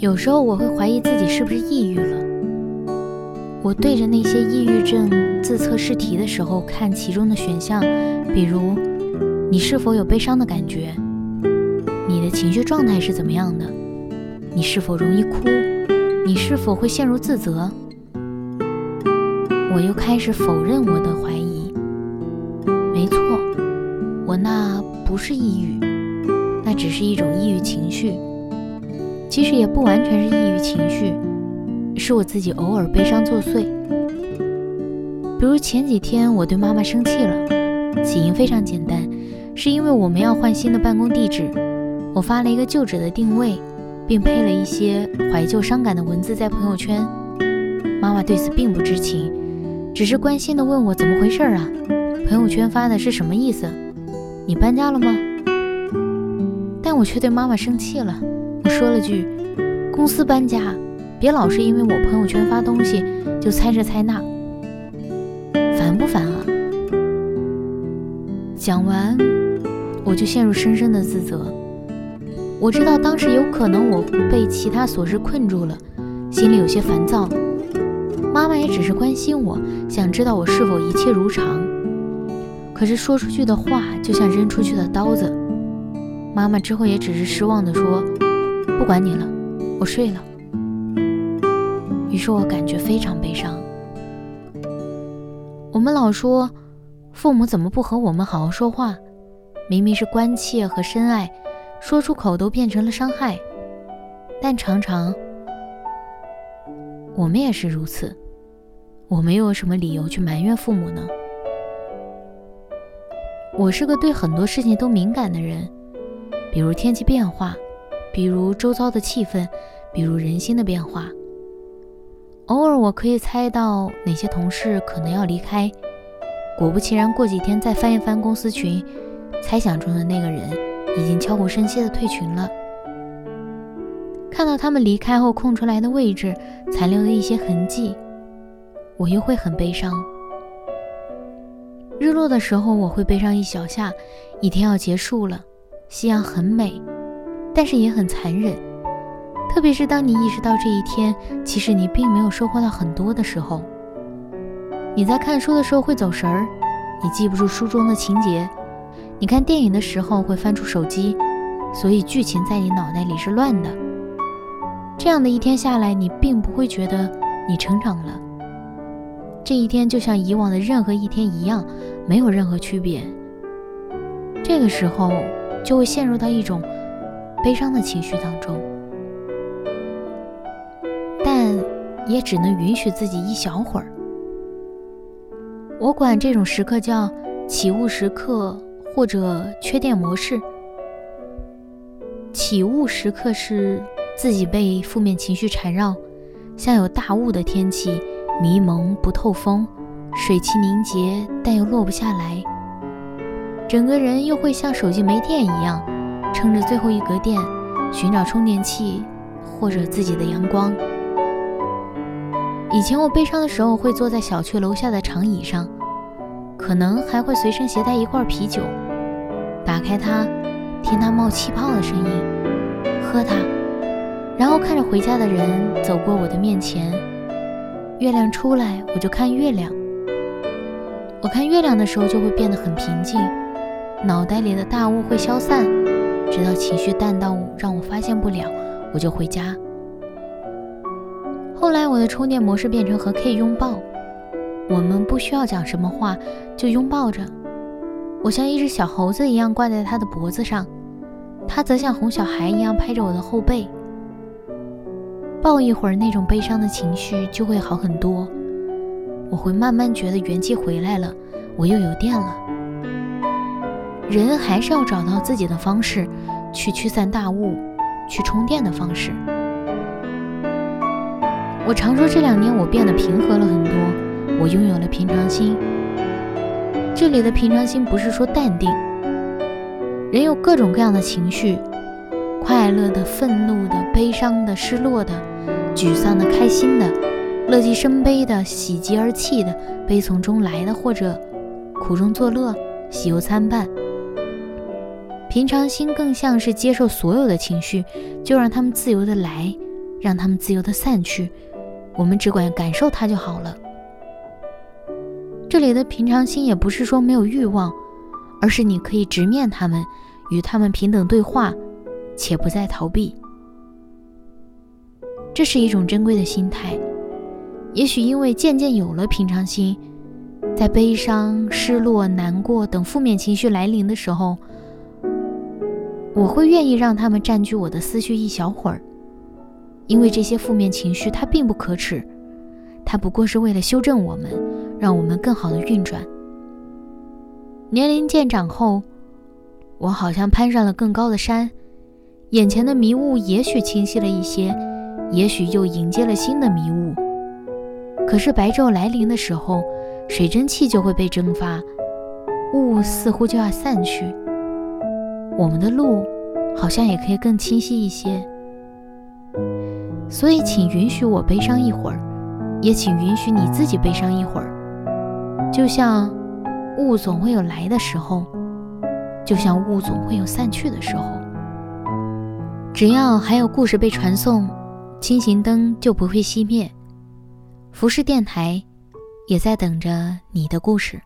有时候我会怀疑自己是不是抑郁了。我对着那些抑郁症自测试题的时候，看其中的选项，比如你是否有悲伤的感觉，你的情绪状态是怎么样的，你是否容易哭，你是否会陷入自责，我又开始否认我的怀疑。没错，我那不是抑郁，那只是一种抑郁情绪。其实也不完全是抑郁情绪，是我自己偶尔悲伤作祟。比如前几天我对妈妈生气了，起因非常简单，是因为我们要换新的办公地址，我发了一个旧址的定位，并配了一些怀旧伤感的文字在朋友圈。妈妈对此并不知情，只是关心地问我怎么回事啊？朋友圈发的是什么意思？你搬家了吗？但我却对妈妈生气了。说了句：“公司搬家，别老是因为我朋友圈发东西就猜这猜那，烦不烦啊？”讲完，我就陷入深深的自责。我知道当时有可能我被其他琐事困住了，心里有些烦躁。妈妈也只是关心我，想知道我是否一切如常。可是说出去的话就像扔出去的刀子。妈妈之后也只是失望地说。不管你了，我睡了。于是我感觉非常悲伤。我们老说父母怎么不和我们好好说话？明明是关切和深爱，说出口都变成了伤害。但常常我们也是如此。我们又有什么理由去埋怨父母呢？我是个对很多事情都敏感的人，比如天气变化。比如周遭的气氛，比如人心的变化。偶尔我可以猜到哪些同事可能要离开，果不其然，过几天再翻一翻公司群，猜想中的那个人已经悄无声息的退群了。看到他们离开后空出来的位置，残留的一些痕迹，我又会很悲伤。日落的时候，我会背上一小下，一天要结束了，夕阳很美。但是也很残忍，特别是当你意识到这一天其实你并没有收获到很多的时候。你在看书的时候会走神儿，你记不住书中的情节；你看电影的时候会翻出手机，所以剧情在你脑袋里是乱的。这样的一天下来，你并不会觉得你成长了。这一天就像以往的任何一天一样，没有任何区别。这个时候就会陷入到一种。悲伤的情绪当中，但也只能允许自己一小会儿。我管这种时刻叫起雾时刻或者缺电模式。起雾时刻是自己被负面情绪缠绕，像有大雾的天气，迷蒙不透风，水汽凝结但又落不下来，整个人又会像手机没电一样。撑着最后一格电，寻找充电器或者自己的阳光。以前我悲伤的时候，会坐在小区楼下的长椅上，可能还会随身携带一罐啤酒，打开它，听它冒气泡的声音，喝它，然后看着回家的人走过我的面前。月亮出来，我就看月亮。我看月亮的时候，就会变得很平静，脑袋里的大雾会消散。直到情绪淡到让我发现不了，我就回家。后来我的充电模式变成和 K 拥抱，我们不需要讲什么话，就拥抱着。我像一只小猴子一样挂在他的脖子上，他则像哄小孩一样拍着我的后背。抱一会儿，那种悲伤的情绪就会好很多，我会慢慢觉得元气回来了，我又有电了。人还是要找到自己的方式，去驱散大雾，去充电的方式。我常说这两年我变得平和了很多，我拥有了平常心。这里的平常心不是说淡定，人有各种各样的情绪，快乐的、愤怒的、悲伤的、失落的、沮丧的、开心的、乐极生悲的、喜极而泣的、悲从中来的，或者苦中作乐、喜忧参半。平常心更像是接受所有的情绪，就让他们自由的来，让他们自由的散去。我们只管感受它就好了。这里的平常心也不是说没有欲望，而是你可以直面他们，与他们平等对话，且不再逃避。这是一种珍贵的心态。也许因为渐渐有了平常心，在悲伤、失落、难过等负面情绪来临的时候，我会愿意让他们占据我的思绪一小会儿。因为这些负面情绪，它并不可耻，它不过是为了修正我们，让我们更好的运转。年龄渐长后，我好像攀上了更高的山，眼前的迷雾也许清晰了一些，也许又迎接了新的迷雾。可是白昼来临的时候，水蒸气就会被蒸发，雾似乎就要散去，我们的路好像也可以更清晰一些。所以，请允许我悲伤一会儿，也请允许你自己悲伤一会儿。就像雾总会有来的时候，就像雾总会有散去的时候。只要还有故事被传送，清行灯就不会熄灭。浮世电台也在等着你的故事。